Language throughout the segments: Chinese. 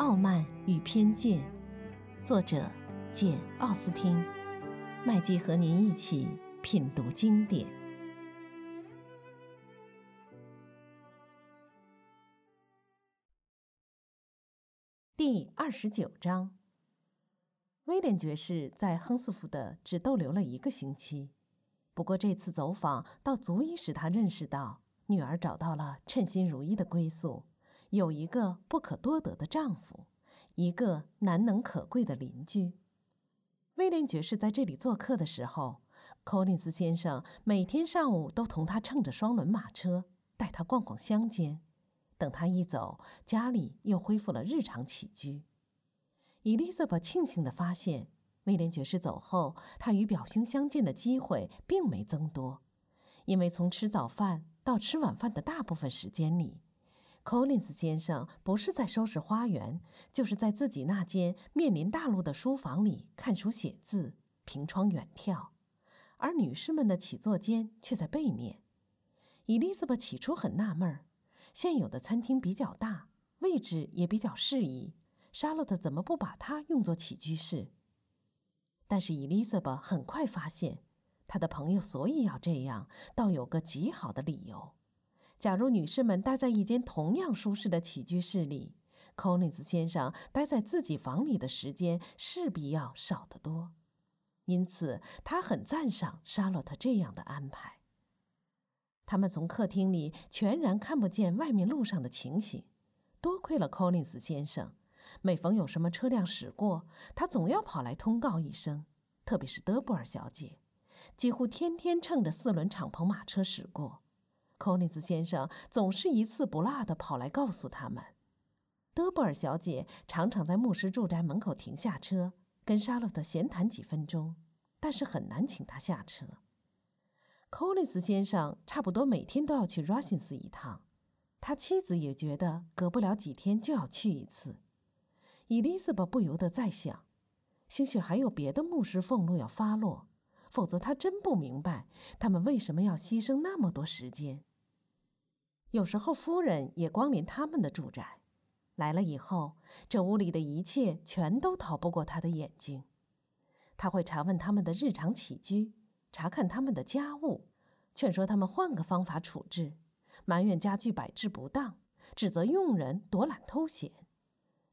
傲慢与偏见》，作者简·奥斯汀。麦基和您一起品读经典。第二十九章。威廉爵士在亨斯福德只逗留了一个星期，不过这次走访倒足以使他认识到，女儿找到了称心如意的归宿，有一个不可多得的丈夫，一个难能可贵的邻居。威廉爵士在这里做客的时候，柯林斯先生每天上午都同他乘着双轮马车，带他逛逛乡间。等他一走，家里又恢复了日常起居。伊丽莎白庆幸地发现，威廉爵士走后，他与表兄相见的机会并没增多，因为从吃早饭到吃晚饭的大部分时间里，柯林斯先生不是在收拾花园，就是在自己那间面临大路的书房里看书写字、凭窗远眺，而女士们的起坐间却在背面。伊丽莎白起初很纳闷儿，现有的餐厅比较大，位置也比较适宜。莎洛特怎么不把它用作起居室？但是伊丽莎白很快发现，她的朋友所以要这样，倒有个极好的理由。假如女士们待在一间同样舒适的起居室里，柯林斯先生待在自己房里的时间势必要少得多。因此，他很赞赏沙洛特这样的安排。他们从客厅里全然看不见外面路上的情形，多亏了柯林斯先生。每逢有什么车辆驶过，他总要跑来通告一声。特别是德布尔小姐，几乎天天乘着四轮敞篷马车驶过。柯林斯先生总是一次不落的跑来告诉他们。德布尔小姐常常在牧师住宅门口停下车，跟沙洛特闲谈几分钟，但是很难请她下车。柯林斯先生差不多每天都要去 Russins 一趟，他妻子也觉得隔不了几天就要去一次。伊丽莎白不由得在想：兴许还有别的牧师俸禄要发落，否则他真不明白他们为什么要牺牲那么多时间。有时候夫人也光临他们的住宅，来了以后，这屋里的一切全都逃不过他的眼睛。他会查问他们的日常起居，查看他们的家务，劝说他们换个方法处置，埋怨家具摆置不当，指责佣人躲懒偷闲。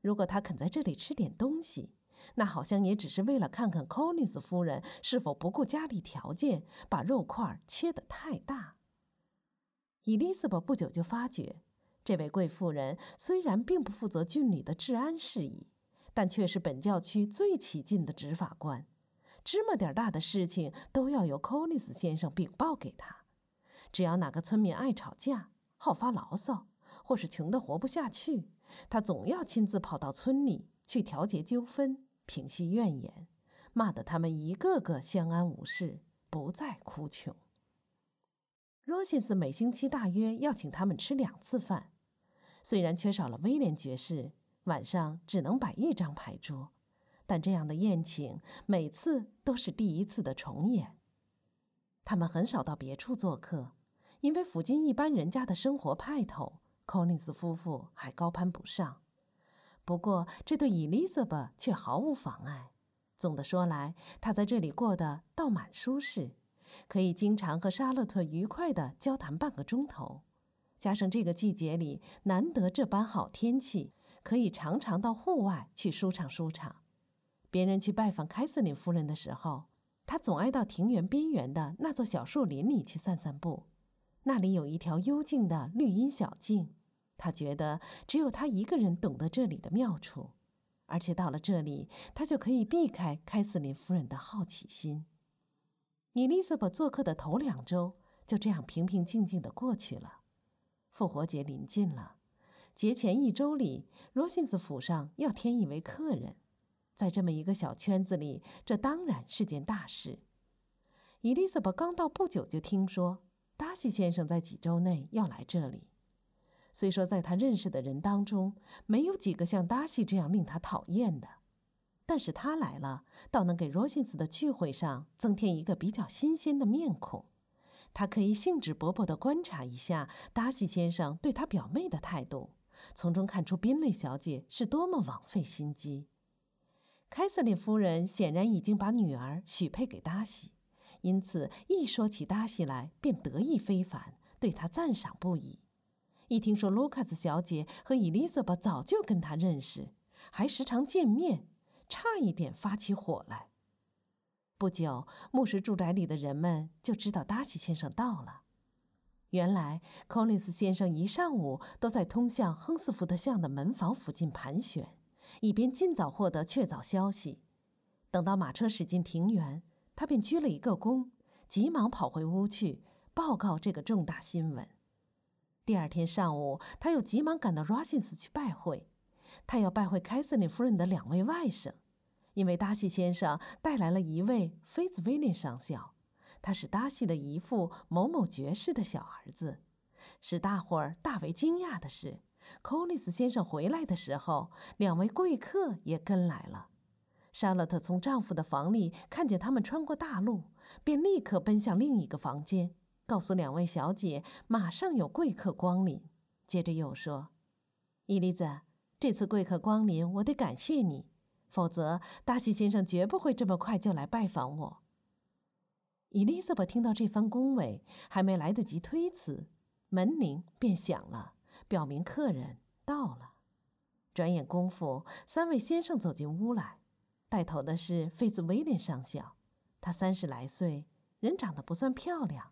如果他肯在这里吃点东西，那好像也只是为了看看 Collins 夫人是否不顾家里条件，把肉块切得太大。伊丽莎白不久就发觉，这位贵妇人虽然并不负责郡里的治安事宜，但却是本教区最起劲的执法官。芝麻点大的事情都要由科利斯先生禀报给他。只要哪个村民爱吵架、好发牢骚，或是穷得活不下去，他总要亲自跑到村里去调节纠纷、平息怨言，骂得他们一个个相安无事，不再哭穷。罗西斯每星期大约要请他们吃两次饭，虽然缺少了威廉爵士，晚上只能摆一张牌桌，但这样的宴请每次都是第一次的重演。他们很少到别处做客，因为附近一般人家的生活派头。柯林斯夫妇还高攀不上，不过这对伊丽莎白却毫无妨碍。总的说来，她在这里过得倒蛮舒适，可以经常和沙洛特愉快地交谈半个钟头。加上这个季节里难得这般好天气，可以常常到户外去舒畅舒畅。别人去拜访凯瑟琳夫人的时候，他总爱到庭园边缘的那座小树林里去散散步，那里有一条幽静的绿荫小径。他觉得只有他一个人懂得这里的妙处，而且到了这里，他就可以避开凯瑟琳夫人的好奇心。伊丽莎白做客的头两周就这样平平静静的过去了。复活节临近了，节前一周里，罗辛斯府上要添一位客人，在这么一个小圈子里，这当然是件大事。伊丽莎白刚到不久，就听说达西先生在几周内要来这里。虽说在他认识的人当中，没有几个像达西这样令他讨厌的，但是他来了，倒能给罗辛斯的聚会上增添一个比较新鲜的面孔。他可以兴致勃勃地观察一下达西先生对他表妹的态度，从中看出宾利小姐是多么枉费心机。凯瑟琳夫人显然已经把女儿许配给达西，因此一说起达西来便得意非凡，对他赞赏不已。一听说卢卡斯小姐和伊丽莎白早就跟他认识，还时常见面，差一点发起火来。不久，牧师住宅里的人们就知道达西先生到了。原来，柯林斯先生一上午都在通向亨斯福德巷的门房附近盘旋，以便尽早获得确凿消息。等到马车驶进庭园，他便鞠了一个躬，急忙跑回屋去报告这个重大新闻。第二天上午，他又急忙赶到 r o s i n s 去拜会，他要拜会凯瑟琳夫人的两位外甥。因为达西先生带来了一位菲兹威廉上校，他是达西的姨父某某爵士的小儿子。使大伙儿大为惊讶的是，寇利斯先生回来的时候，两位贵客也跟来了。莎乐特从丈夫的房里看见他们穿过大路，便立刻奔向另一个房间，告诉两位小姐马上有贵客光临。接着又说：“伊丽子，这次贵客光临，我得感谢你。”否则，达西先生绝不会这么快就来拜访我。伊丽莎白听到这番恭维，还没来得及推辞，门铃便响了，表明客人到了。转眼功夫，三位先生走进屋来，带头的是费兹威廉上校，他三十来岁，人长得不算漂亮，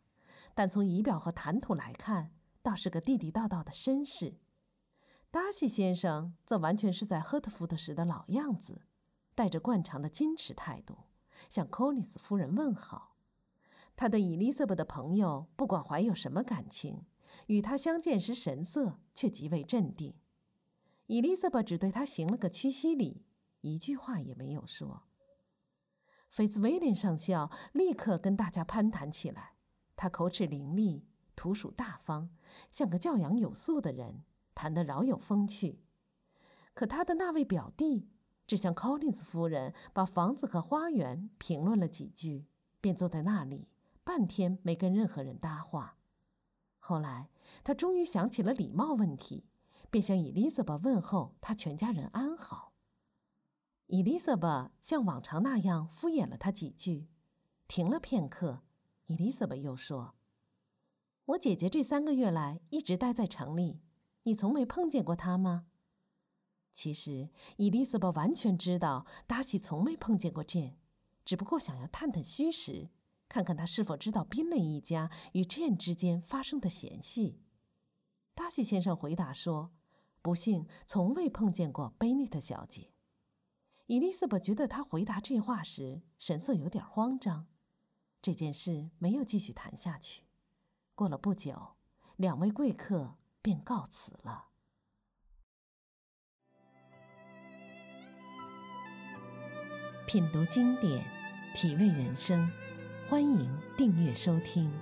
但从仪表和谈吐来看，倒是个地地道道的绅士。达西先生则完全是在赫特福德时的老样子，带着惯常的矜持态度，向柯尼斯夫人问好。他对伊丽莎白的朋友不管怀有什么感情，与他相见时神色却极为镇定。伊丽莎白只对他行了个屈膝礼，一句话也没有说。菲兹威廉上校立刻跟大家攀谈起来，他口齿伶俐，吐属大方，像个教养有素的人。谈得饶有风趣，可他的那位表弟只向 Collins 夫人把房子和花园评论了几句，便坐在那里半天没跟任何人搭话。后来他终于想起了礼貌问题，便向伊丽莎白问候他全家人安好。伊丽莎白像往常那样敷衍了他几句，停了片刻，伊丽莎白又说：“我姐姐这三个月来一直待在城里。”你从没碰见过他吗？其实伊丽莎白完全知道达西从没碰见过 Jane，，只不过想要探探虚实，看看他是否知道宾蕾一家与 Jane 之间发生的嫌隙。达西先生回答说：“不幸从未碰见过贝内特小姐。”伊丽莎白觉得他回答这话时神色有点慌张。这件事没有继续谈下去。过了不久，两位贵客。便告辞了。品读经典，体味人生，欢迎订阅收听。